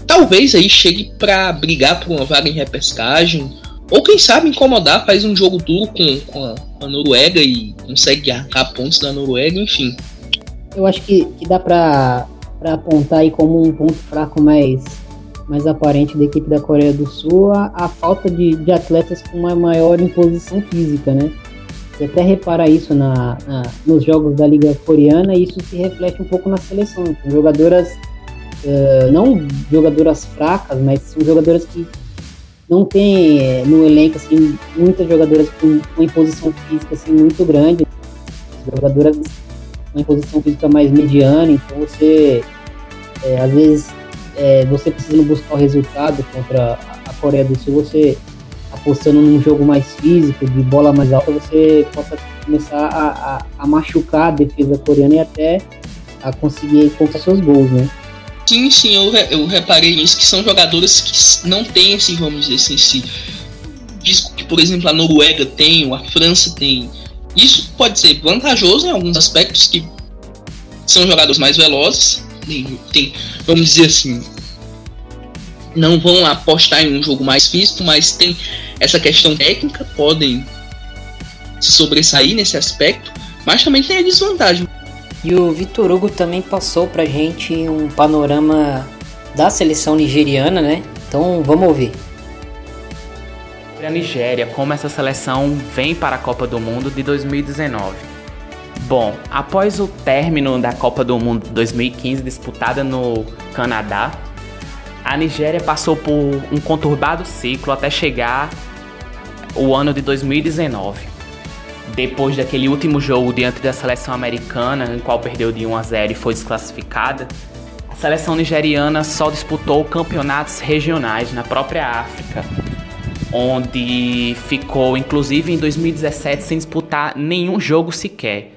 talvez aí chegue para brigar por uma vaga em repescagem, ou quem sabe incomodar, faz um jogo duro com, com, a, com a, Noruega e consegue arrancar pontos da Noruega, enfim. Eu acho que, que dá para apontar aí como um ponto fraco mais, mais aparente da equipe da Coreia do Sul a, a falta de, de atletas com uma maior imposição física, né? Você até repara isso na, na, nos jogos da Liga Coreana e isso se reflete um pouco na seleção. São jogadoras, uh, não jogadoras fracas, mas são jogadoras que não tem uh, no elenco assim, muitas jogadoras com uma imposição física assim, muito grande. Jogadoras com uma imposição física mais mediana, então você, é, às vezes, é, você precisando buscar o resultado contra a Coreia do Sul, você apostando num jogo mais físico, de bola mais alta, você possa começar a, a, a machucar a defesa coreana e até a conseguir conquistar seus gols, né? Sim, sim, eu, eu reparei nisso, que são jogadores que não têm esse, vamos dizer assim, esse disco que, por exemplo, a Noruega tem, ou a França tem. Isso pode ser vantajoso em alguns aspectos, que são jogadores mais velozes, tem, tem vamos dizer assim, não vão apostar em um jogo mais físico, mas tem essa questão técnica, podem se sobressair nesse aspecto, mas também tem a desvantagem. E o Vitor Hugo também passou pra gente um panorama da seleção nigeriana, né? Então vamos ouvir. A Nigéria, como essa seleção vem para a Copa do Mundo de 2019. Bom, após o término da Copa do Mundo 2015 disputada no Canadá, a Nigéria passou por um conturbado ciclo até chegar o ano de 2019. Depois daquele último jogo diante da seleção americana, em qual perdeu de 1 a 0 e foi desclassificada, a seleção nigeriana só disputou campeonatos regionais na própria África, onde ficou inclusive em 2017 sem disputar nenhum jogo sequer.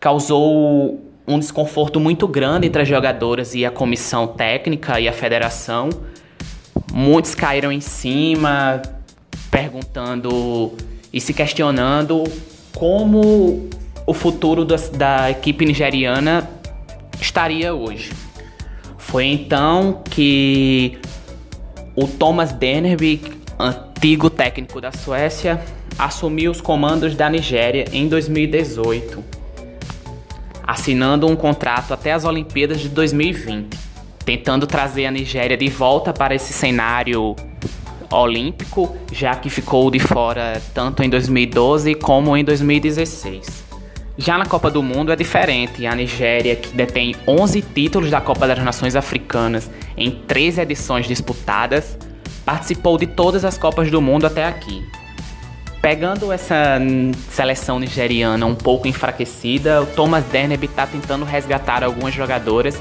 Causou um desconforto muito grande entre as jogadoras e a comissão técnica e a federação. Muitos caíram em cima, perguntando e se questionando como o futuro da, da equipe nigeriana estaria hoje. Foi então que o Thomas Dennerby, antigo técnico da Suécia, assumiu os comandos da Nigéria em 2018, assinando um contrato até as Olimpíadas de 2020, tentando trazer a Nigéria de volta para esse cenário olímpico, já que ficou de fora tanto em 2012 como em 2016. Já na Copa do Mundo é diferente. A Nigéria, que detém 11 títulos da Copa das Nações Africanas em 13 edições disputadas, participou de todas as Copas do Mundo até aqui. Pegando essa seleção nigeriana um pouco enfraquecida, o Thomas Dernerby está tentando resgatar algumas jogadoras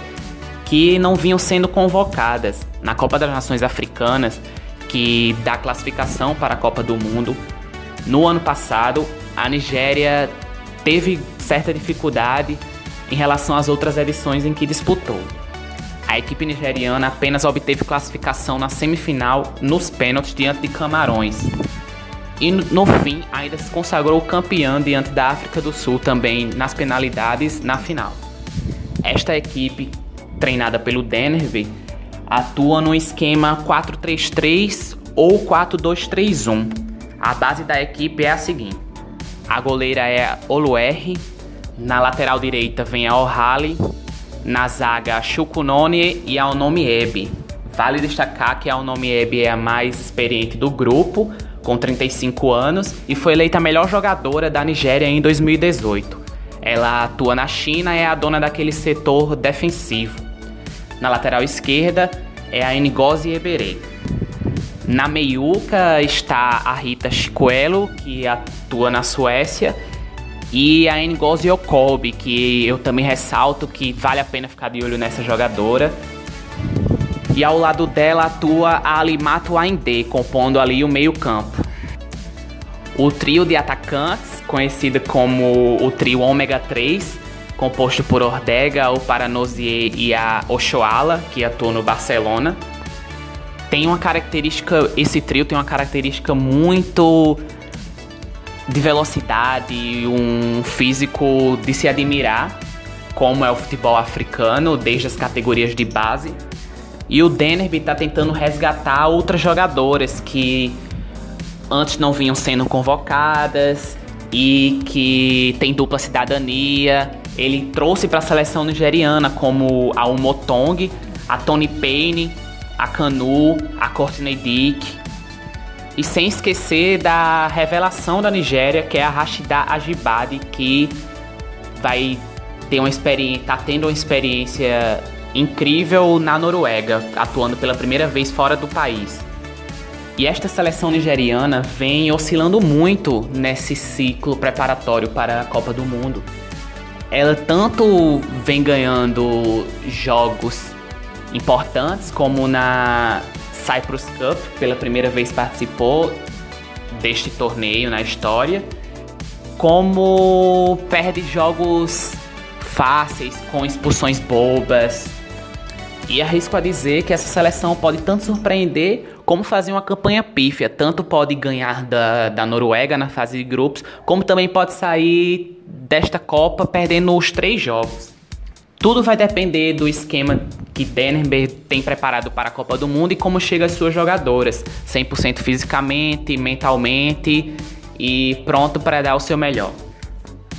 que não vinham sendo convocadas. Na Copa das Nações Africanas, que dá classificação para a Copa do Mundo, no ano passado, a Nigéria teve certa dificuldade em relação às outras edições em que disputou. A equipe nigeriana apenas obteve classificação na semifinal nos pênaltis diante de Camarões. E no fim, ainda se consagrou campeã diante da África do Sul também nas penalidades na final. Esta equipe, treinada pelo Denerby, atua no esquema 4-3-3 ou 4-2-3-1. A base da equipe é a seguinte: a goleira é Oluer, na lateral direita vem a O'Halley, na zaga, Chukunone e a Onome Ebe. Vale destacar que a Onome Ebe é a mais experiente do grupo, com 35 anos, e foi eleita a melhor jogadora da Nigéria em 2018. Ela atua na China e é a dona daquele setor defensivo. Na lateral esquerda é a Ngozi Eberê. Na meiuca está a Rita Chicoello, que atua na Suécia, e a Ngozi Okobi, que eu também ressalto que vale a pena ficar de olho nessa jogadora. E ao lado dela atua a Alimato compondo ali o meio-campo. O trio de atacantes, conhecido como o trio Ômega 3, composto por Ordega, o Paranosier e a Ochoala, que atuam no Barcelona. Tem uma característica, esse trio tem uma característica muito de velocidade, um físico de se admirar, como é o futebol africano, desde as categorias de base. E o Denerby está tentando resgatar outras jogadoras que antes não vinham sendo convocadas e que tem dupla cidadania. Ele trouxe para a seleção nigeriana como a Umotong, a Tony Payne, a Canu, a Courtney Dick e sem esquecer da revelação da Nigéria, que é a Rashida Ajibade, que vai ter uma experiência, tá tendo uma experiência incrível na Noruega, atuando pela primeira vez fora do país. E esta seleção nigeriana vem oscilando muito nesse ciclo preparatório para a Copa do Mundo. Ela tanto vem ganhando jogos importantes, como na Cyprus Cup, pela primeira vez participou deste torneio na história, como perde jogos fáceis, com expulsões bobas. E arrisco a dizer que essa seleção pode tanto surpreender como fazer uma campanha pífia. Tanto pode ganhar da, da Noruega na fase de grupos, como também pode sair desta Copa perdendo os três jogos. Tudo vai depender do esquema que Dennerberg tem preparado para a Copa do Mundo e como chega as suas jogadoras, 100% fisicamente, mentalmente e pronto para dar o seu melhor.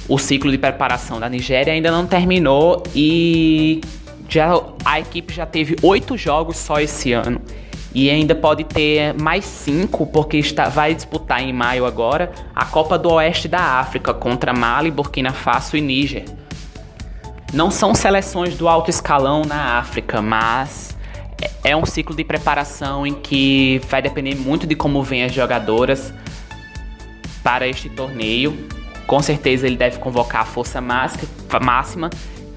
O ciclo de preparação da Nigéria ainda não terminou e já, a equipe já teve oito jogos só esse ano e ainda pode ter mais cinco porque está, vai disputar em maio agora a Copa do Oeste da África contra Mali, Burkina Faso e Níger não são seleções do alto escalão na África, mas é um ciclo de preparação em que vai depender muito de como vêm as jogadoras para este torneio. Com certeza ele deve convocar a força máxima,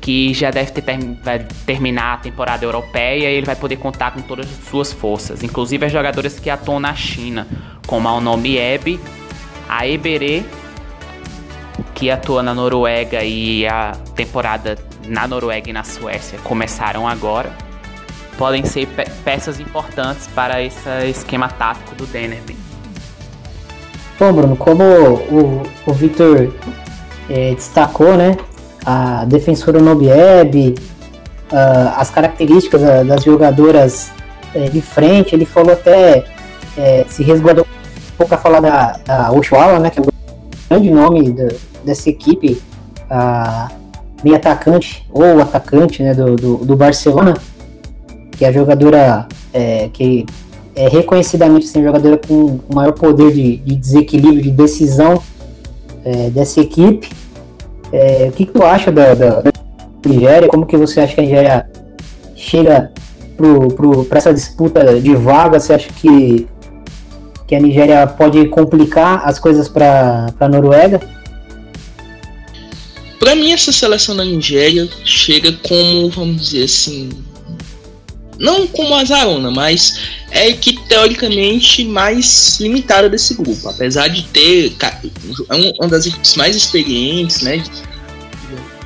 que já deve ter, vai terminar a temporada europeia e ele vai poder contar com todas as suas forças, inclusive as jogadoras que atuam na China, como a Onomi Ebe, a Eberê que atua na Noruega e a temporada na Noruega e na Suécia começaram agora, podem ser pe peças importantes para esse esquema tático do Denerby. Bom, Bruno, como o, o Victor é, destacou, né, a defensora Nobieb, as características das jogadoras é, de frente, ele falou até é, se resguardou um pouco para falar da, da né, que é o grande nome dessa equipe, a meia atacante ou atacante né, do, do, do Barcelona, que é a jogadora é, que é reconhecidamente assim, jogadora com o maior poder de, de desequilíbrio, de decisão dessa equipe. É, o que, que, tu acha da, da, Nigéria? Como que você acha que a Nigéria chega para essa disputa de vaga? Você acha que, que a Nigéria pode complicar as coisas para a Noruega? Para mim, essa seleção da Nigéria chega como, vamos dizer assim, não como azarona, mas é a equipe teoricamente mais limitada desse grupo, apesar de ter é uma das equipes mais experientes, né?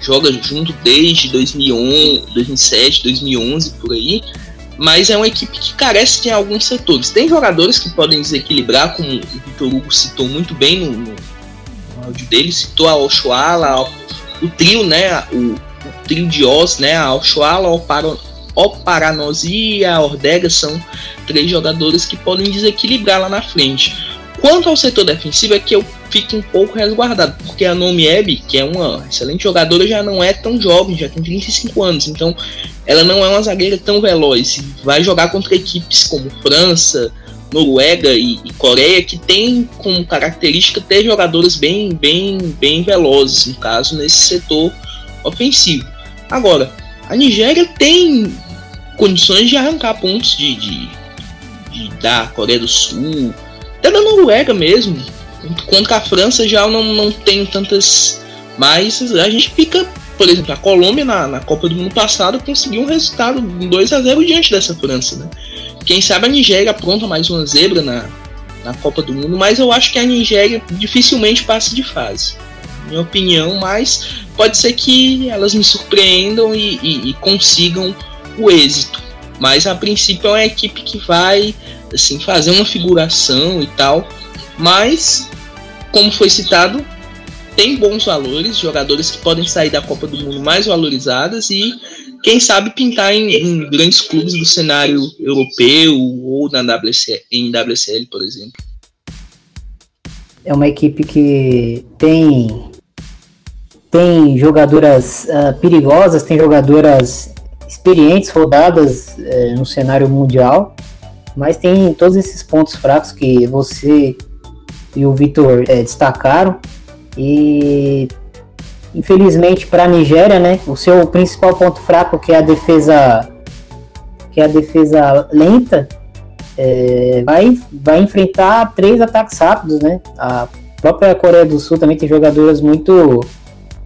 Joga junto desde 2011, 2007, 2011 por aí, mas é uma equipe que carece de alguns setores. Tem jogadores que podem desequilibrar, como o Vitor Hugo citou muito bem no, no, áudio dele, citou a Oshuala, o trio, né? O, o trio de Oz, né? A Oshuala, o o Paranosi e a Ordega são três jogadores que podem desequilibrar lá na frente. Quanto ao setor defensivo, é que eu fico um pouco resguardado, porque a Nomieb, que é uma excelente jogadora, já não é tão jovem, já tem 35 anos, então ela não é uma zagueira tão veloz. Vai jogar contra equipes como França, Noruega e, e, Coreia que tem como característica ter jogadores bem, bem, bem velozes, no caso, nesse setor ofensivo. Agora, a Nigéria tem condições de arrancar pontos de, de, de da Coreia do Sul, até da Noruega mesmo. Contra a França já não, não tem tantas. Mas a gente fica, por exemplo, a Colômbia na, na Copa do Mundo passado conseguiu um resultado 2 a 0 diante dessa França, né? Quem sabe a Nigéria pronta mais uma zebra na, na Copa do Mundo, mas eu acho que a Nigéria dificilmente passe de fase. Minha opinião, mas pode ser que elas me surpreendam e, e, e consigam o êxito. Mas a princípio é uma equipe que vai assim fazer uma figuração e tal. Mas, como foi citado, tem bons valores, jogadores que podem sair da Copa do Mundo mais valorizadas e quem sabe pintar em, em grandes clubes do cenário europeu ou na WC, em WCL, por exemplo. É uma equipe que tem tem jogadoras uh, perigosas, tem jogadoras experientes, rodadas uh, no cenário mundial, mas tem todos esses pontos fracos que você e o Vitor uh, destacaram. E infelizmente para a Nigéria, né, o seu principal ponto fraco que é a defesa que é a defesa lenta, é, vai, vai enfrentar três ataques rápidos, né? A própria Coreia do Sul também tem jogadoras muito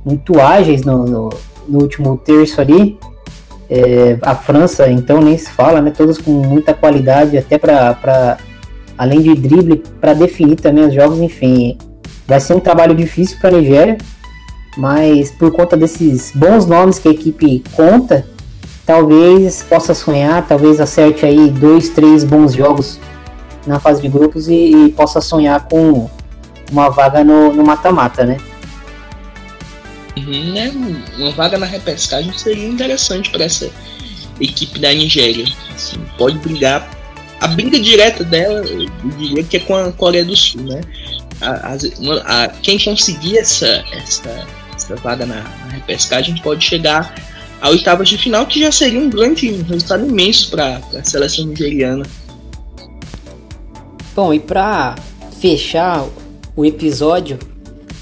muito ágeis no, no, no último terço ali. É, a França, então, nem se fala, né? Todas com muita qualidade, até para além de drible, para definir também os jogos. Enfim, vai ser um trabalho difícil para a Nigéria, mas por conta desses bons nomes que a equipe conta, talvez possa sonhar, talvez acerte aí dois, três bons jogos na fase de grupos e, e possa sonhar com uma vaga no mata-mata, né? Né? Uma vaga na repescagem seria interessante para essa equipe da Nigéria. Assim, pode brigar. A briga direta dela, eu diria que é com a Coreia do Sul, né? A, a, a, quem conseguir essa, essa, essa vaga na, na, repescagem pode chegar a oitavas de final, que já seria um grande um resultado imenso para a seleção nigeriana. Bom, e para fechar o episódio,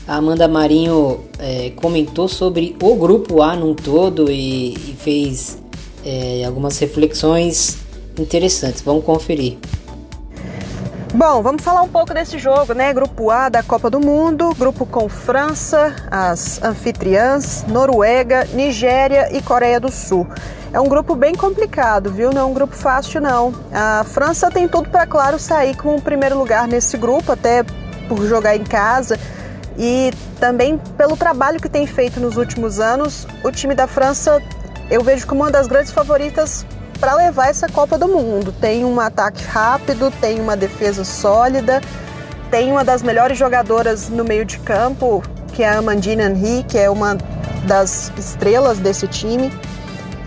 a Amanda Marinho é, comentou sobre o grupo A num todo e, e fez é, algumas reflexões interessantes. Vamos conferir. Bom, vamos falar um pouco desse jogo, né? Grupo A da Copa do Mundo, grupo com França, as anfitriãs, Noruega, Nigéria e Coreia do Sul. É um grupo bem complicado, viu? Não é um grupo fácil, não. A França tem tudo para, claro, sair com o primeiro lugar nesse grupo, até por jogar em casa e também pelo trabalho que tem feito nos últimos anos, o time da França eu vejo como uma das grandes favoritas para levar essa Copa do Mundo. Tem um ataque rápido, tem uma defesa sólida, tem uma das melhores jogadoras no meio de campo, que é a Amandine Henry, que é uma das estrelas desse time.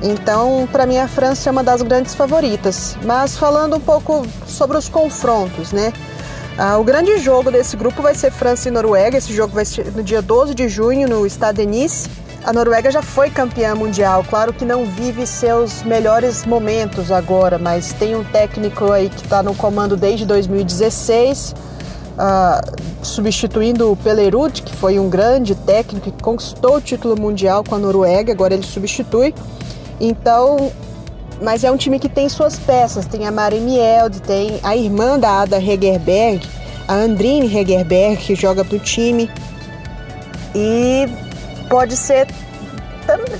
Então, para mim, a França é uma das grandes favoritas. Mas falando um pouco sobre os confrontos, né? Ah, o grande jogo desse grupo vai ser França e Noruega. Esse jogo vai ser no dia 12 de junho no Stade de Nice. A Noruega já foi campeã mundial, claro que não vive seus melhores momentos agora, mas tem um técnico aí que está no comando desde 2016, uh, substituindo o Pelerud, que foi um grande técnico que conquistou o título mundial com a Noruega, agora ele substitui. Então, mas é um time que tem suas peças, tem a Mari Mielde, tem a irmã da Ada Hegerberg, a Andrine Hegerberg, que joga pro time. E pode ser,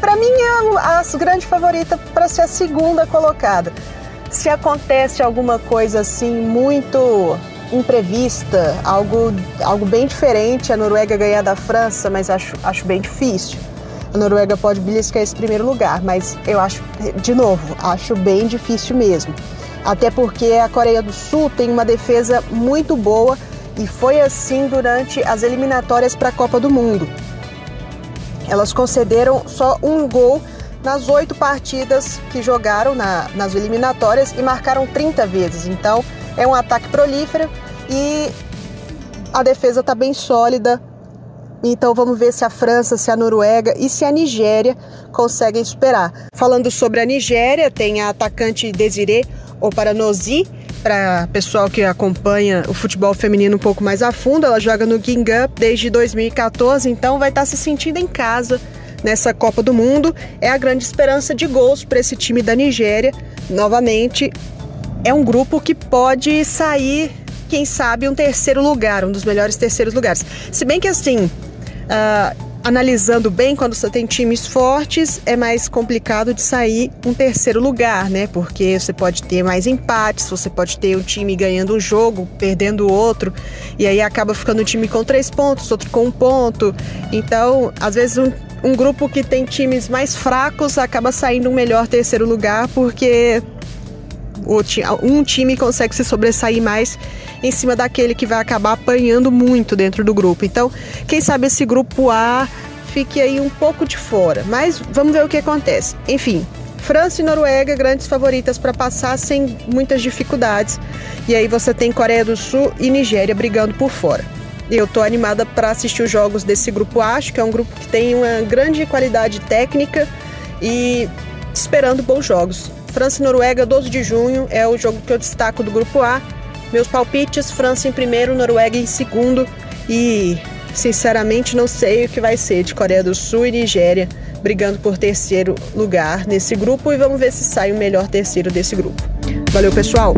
para mim, é a grande favorita para ser a segunda colocada. Se acontece alguma coisa assim muito imprevista, algo, algo bem diferente, a Noruega ganhar da França, mas acho, acho bem difícil. A Noruega pode beliscar esse primeiro lugar, mas eu acho, de novo, acho bem difícil mesmo. Até porque a Coreia do Sul tem uma defesa muito boa e foi assim durante as eliminatórias para a Copa do Mundo. Elas concederam só um gol nas oito partidas que jogaram na, nas eliminatórias e marcaram 30 vezes. Então é um ataque prolífero e a defesa está bem sólida. Então vamos ver se a França, se a Noruega e se a Nigéria conseguem superar. Falando sobre a Nigéria, tem a atacante Desiree Oparanozi, para pessoal que acompanha o futebol feminino um pouco mais a fundo, ela joga no Guingamp desde 2014, então vai estar tá se sentindo em casa nessa Copa do Mundo. É a grande esperança de gols para esse time da Nigéria. Novamente, é um grupo que pode sair, quem sabe, um terceiro lugar, um dos melhores terceiros lugares. Se bem que assim, uh, analisando bem, quando você tem times fortes, é mais complicado de sair um terceiro lugar, né? Porque você pode ter mais empates, você pode ter um time ganhando um jogo, perdendo outro, e aí acaba ficando um time com três pontos, outro com um ponto. Então, às vezes, um, um grupo que tem times mais fracos acaba saindo um melhor terceiro lugar, porque um time consegue se sobressair mais em cima daquele que vai acabar apanhando muito dentro do grupo. Então, quem sabe esse grupo A fique aí um pouco de fora. Mas vamos ver o que acontece. Enfim, França e Noruega, grandes favoritas para passar sem muitas dificuldades. E aí você tem Coreia do Sul e Nigéria brigando por fora. Eu tô animada para assistir os jogos desse grupo A, acho que é um grupo que tem uma grande qualidade técnica e esperando bons jogos. França e Noruega, 12 de junho, é o jogo que eu destaco do grupo A. Meus palpites: França em primeiro, Noruega em segundo. E, sinceramente, não sei o que vai ser de Coreia do Sul e Nigéria brigando por terceiro lugar nesse grupo. E vamos ver se sai o melhor terceiro desse grupo. Valeu, pessoal!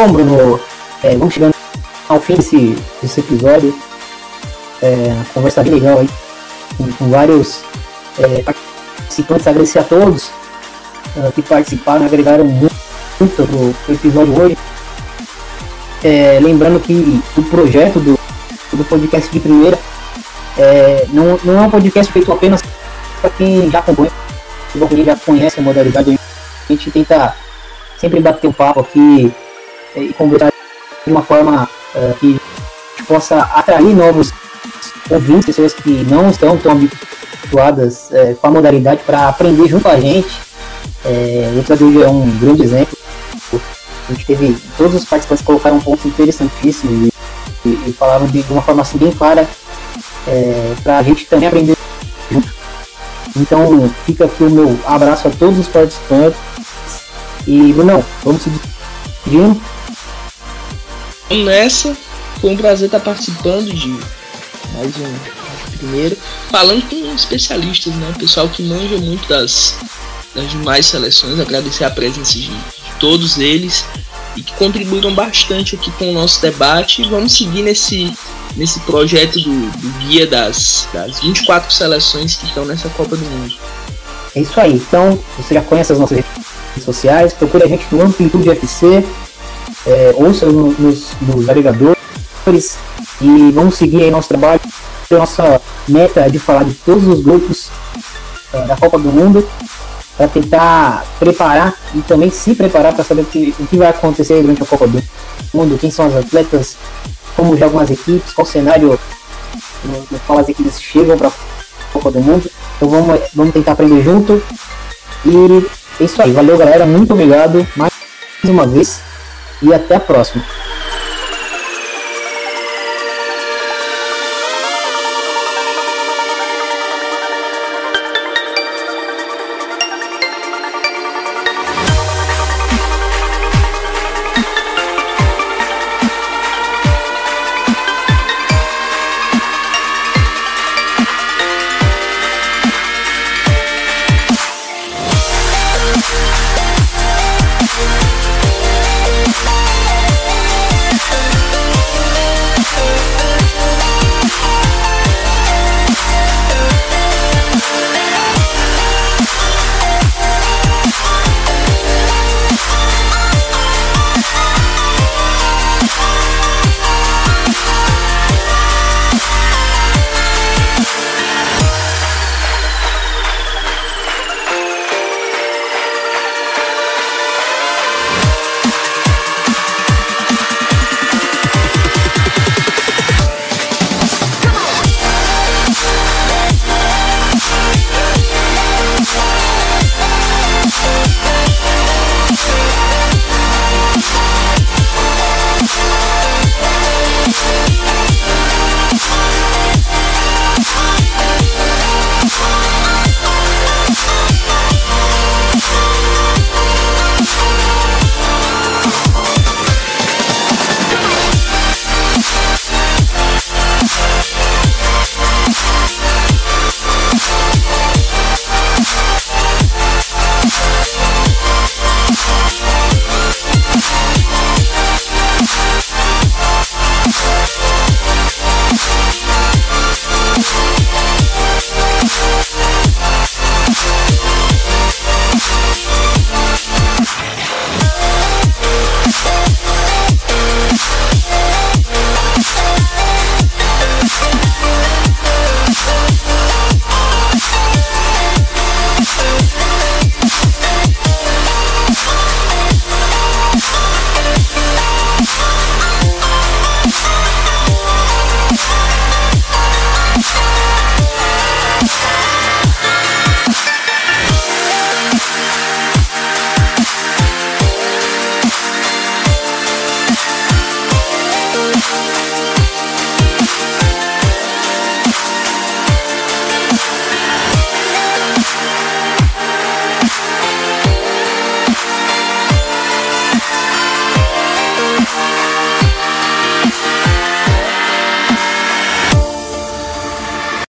Bom, Bruno, é, vamos chegando ao fim desse, desse episódio. É, conversa bem legal aí, com, com vários é, participantes. Agradecer a todos uh, que participaram, agregaram muito, pro, pro episódio hoje. É, lembrando que o projeto do, do podcast de primeira é, não, não é um podcast feito apenas para quem já acompanha, quem já conhece a modalidade. A gente tenta sempre bater um papo aqui e conversar de uma forma uh, que possa atrair novos ouvintes, pessoas que não estão tão habituadas é, com a modalidade para aprender junto a gente. É, o Equador é um grande exemplo. A gente teve, todos os participantes colocaram pontos interessantíssimos e, e, e falaram de, uma forma assim bem clara é, para a gente também aprender junto. Então fica aqui o meu abraço a todos os participantes. E Bruno, vamos se despedindo. Nessa. Foi um prazer estar participando de mais um primeiro. Falando com especialistas, né? Pessoal que manja muito das, das demais seleções. Agradecer a presença de, de todos eles e que contribuíram bastante aqui com o nosso debate. Vamos seguir nesse, nesse projeto do, do guia das, das 24 seleções que estão nessa Copa do Mundo. É isso aí. Então, você já conhece as nossas redes sociais, procure a gente no Amplitude FC, é, ouça no, nos, nos agregadores e vamos seguir aí nosso trabalho. Nossa meta é de falar de todos os grupos é, da Copa do Mundo para tentar preparar e também se preparar para saber o que, o que vai acontecer durante a Copa do Mundo, quem são as atletas, como jogam as equipes, qual cenário no qual as equipes chegam para a Copa do Mundo. Então vamos, vamos tentar aprender junto. E é isso aí. Valeu, galera. Muito obrigado mais uma vez. E até a próxima.